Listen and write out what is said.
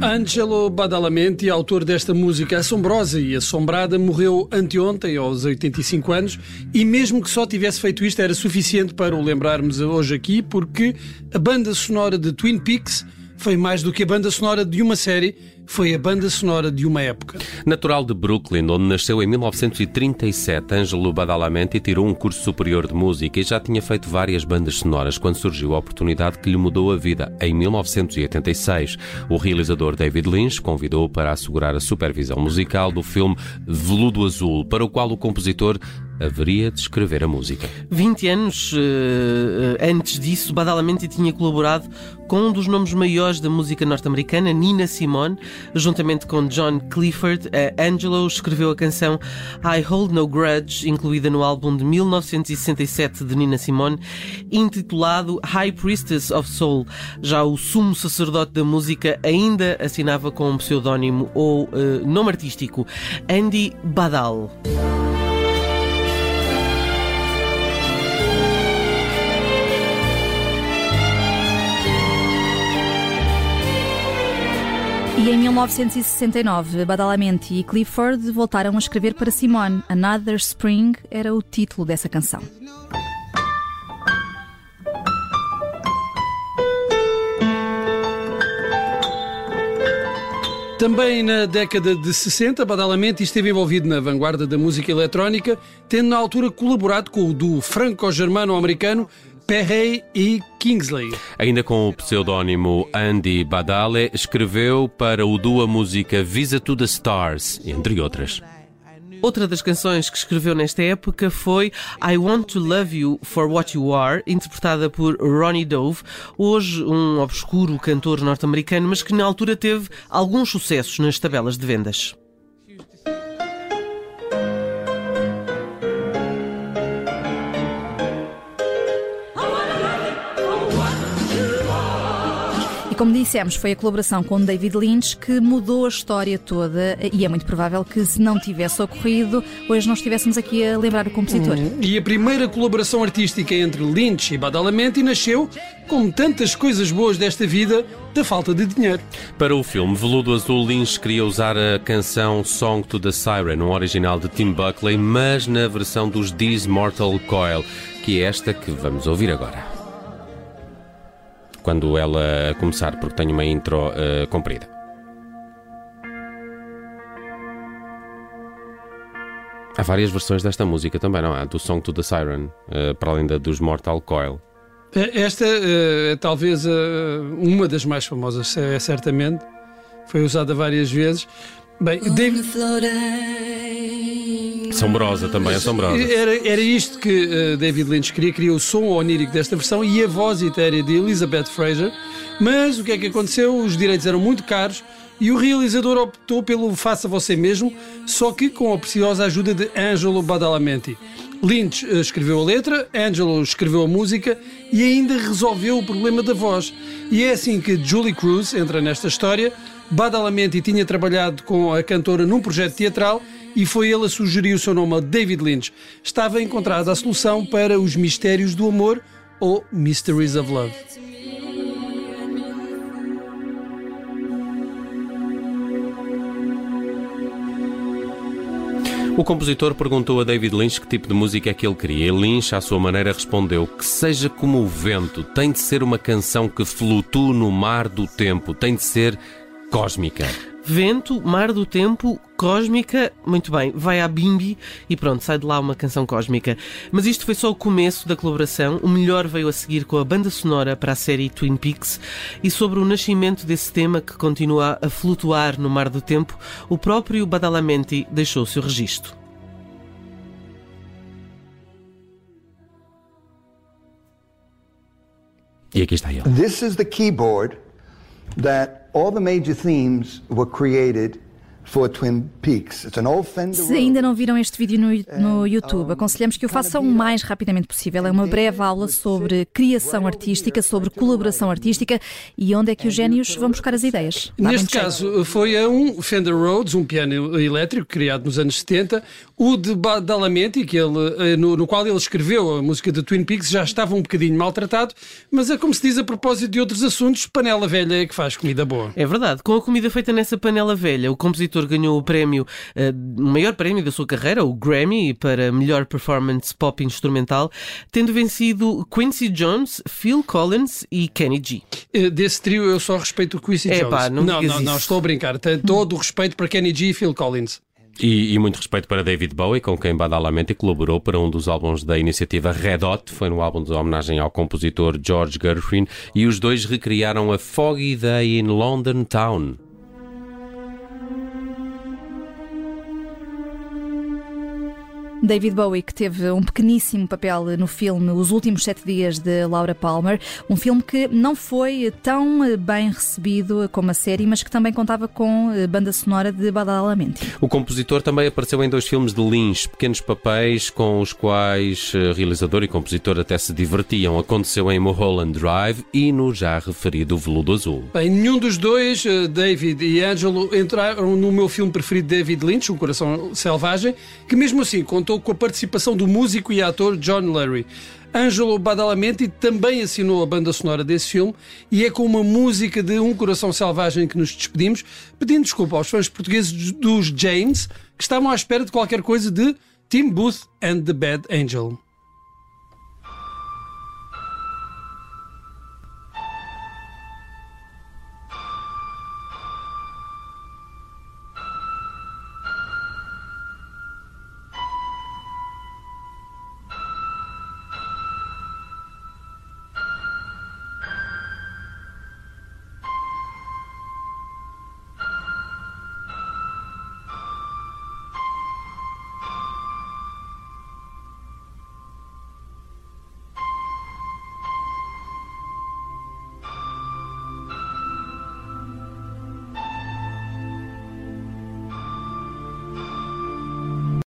Angelo Badalamenti, autor desta música assombrosa e assombrada, morreu anteontem, aos 85 anos, e mesmo que só tivesse feito isto, era suficiente para o lembrarmos hoje aqui, porque a banda sonora de Twin Peaks foi mais do que a banda sonora de uma série, foi a banda sonora de uma época. Natural de Brooklyn, onde nasceu em 1937, Angelo Badalamenti tirou um curso superior de música e já tinha feito várias bandas sonoras quando surgiu a oportunidade que lhe mudou a vida. Em 1986, o realizador David Lynch convidou-o para assegurar a supervisão musical do filme Veludo Azul, para o qual o compositor haveria de escrever a música. 20 anos uh, antes disso, Badalamenti tinha colaborado com um dos nomes maiores da música norte-americana, Nina Simone, juntamente com John Clifford. Angelo escreveu a canção I Hold No Grudge, incluída no álbum de 1967 de Nina Simone, intitulado High Priestess of Soul. Já o sumo sacerdote da música ainda assinava com um pseudónimo ou uh, nome artístico, Andy Badal. E em 1969, Badalamenti e Clifford voltaram a escrever para Simone. Another Spring era o título dessa canção. Também na década de 60, Badalamenti esteve envolvido na vanguarda da música eletrónica, tendo na altura colaborado com o duo franco-germano-americano Perret e Kingsley. Ainda com o pseudónimo Andy Badale, escreveu para o duo a música Visa to the Stars, entre outras. Outra das canções que escreveu nesta época foi I Want to Love You for What You Are, interpretada por Ronnie Dove, hoje um obscuro cantor norte-americano, mas que na altura teve alguns sucessos nas tabelas de vendas. Como dissemos, foi a colaboração com David Lynch que mudou a história toda e é muito provável que se não tivesse ocorrido, hoje não estivéssemos aqui a lembrar o compositor. Uhum. E a primeira colaboração artística entre Lynch e Badalamenti nasceu, como tantas coisas boas desta vida, da falta de dinheiro. Para o filme Veludo Azul, Lynch queria usar a canção Song to the Siren, um original de Tim Buckley, mas na versão dos These Mortal Coil, que é esta que vamos ouvir agora quando ela começar, porque tenho uma intro uh, comprida. Há várias versões desta música também, não há? Do Song to the Siren, uh, para além da dos Mortal Coil. É, esta uh, é talvez uh, uma das mais famosas, é, certamente. Foi usada várias vezes. Bem, David... Assombrosa também, assombrosa. Era, era isto que uh, David Lynch queria, queria o som onírico desta versão e a voz etérea de Elizabeth Fraser. Mas o que é que aconteceu? Os direitos eram muito caros e o realizador optou pelo Faça Você Mesmo, só que com a preciosa ajuda de Angelo Badalamenti. Lynch uh, escreveu a letra, Angelo escreveu a música e ainda resolveu o problema da voz. E é assim que Julie Cruz entra nesta história Badalamenti tinha trabalhado com a cantora num projeto teatral e foi ele a sugerir o seu nome a David Lynch. Estava encontrada a solução para os mistérios do amor ou Mysteries of Love. O compositor perguntou a David Lynch que tipo de música é que ele queria. E Lynch, à sua maneira, respondeu que seja como o vento, tem de ser uma canção que flutua no mar do tempo, tem de ser cósmica. Vento, Mar do Tempo, Cósmica, muito bem, vai à Bimbi e pronto, sai de lá uma canção cósmica. Mas isto foi só o começo da colaboração, o melhor veio a seguir com a banda sonora para a série Twin Peaks e sobre o nascimento desse tema que continua a flutuar no Mar do Tempo, o próprio Badalamenti deixou o seu registro. E aqui está ele. This is the keyboard that all the major themes were created Se ainda não viram este vídeo no, no YouTube, aconselhamos que o façam o mais rapidamente possível. É uma breve aula sobre criação artística, sobre colaboração artística e onde é que os génios vão buscar as ideias. Neste caso, foi a um Fender Rhodes, um piano elétrico criado nos anos 70, o de Badalamenti, que ele, eh, no, no, qual ele escreveu a música de Twin Peaks, já estava um bocadinho maltratado, mas é como se diz a propósito de outros assuntos, panela velha é que faz comida boa. É verdade. Com a comida feita nessa panela velha, o compositor ganhou o prémio, uh, o maior prémio da sua carreira, o Grammy, para melhor performance pop instrumental, tendo vencido Quincy Jones, Phil Collins e Kenny G. Eh, desse trio eu só respeito o Quincy é, Jones. Pá, não, não, não, não, estou a brincar. Tenho todo o respeito para Kenny G e Phil Collins. E, e, muito respeito para David Bowie, com quem Badalamenti colaborou para um dos álbuns da iniciativa Red Hot, foi no álbum de homenagem ao compositor George Gershwin, e os dois recriaram a Foggy Day in London Town. David Bowie, que teve um pequeníssimo papel no filme Os Últimos Sete Dias de Laura Palmer, um filme que não foi tão bem recebido como a série, mas que também contava com banda sonora de Badalamenti. O compositor também apareceu em dois filmes de Lynch, pequenos papéis com os quais eh, realizador e compositor até se divertiam. Aconteceu em Mulholland Drive e no já referido Veludo Azul. Bem, nenhum dos dois, eh, David e Angelo, entraram no meu filme preferido de David Lynch, O Coração Selvagem, que mesmo assim contou contou com a participação do músico e ator John Larry. Angelo Badalamenti também assinou a banda sonora desse filme e é com uma música de Um Coração Selvagem que nos despedimos, pedindo desculpa aos fãs portugueses dos James que estavam à espera de qualquer coisa de Tim Booth and the Bad Angel.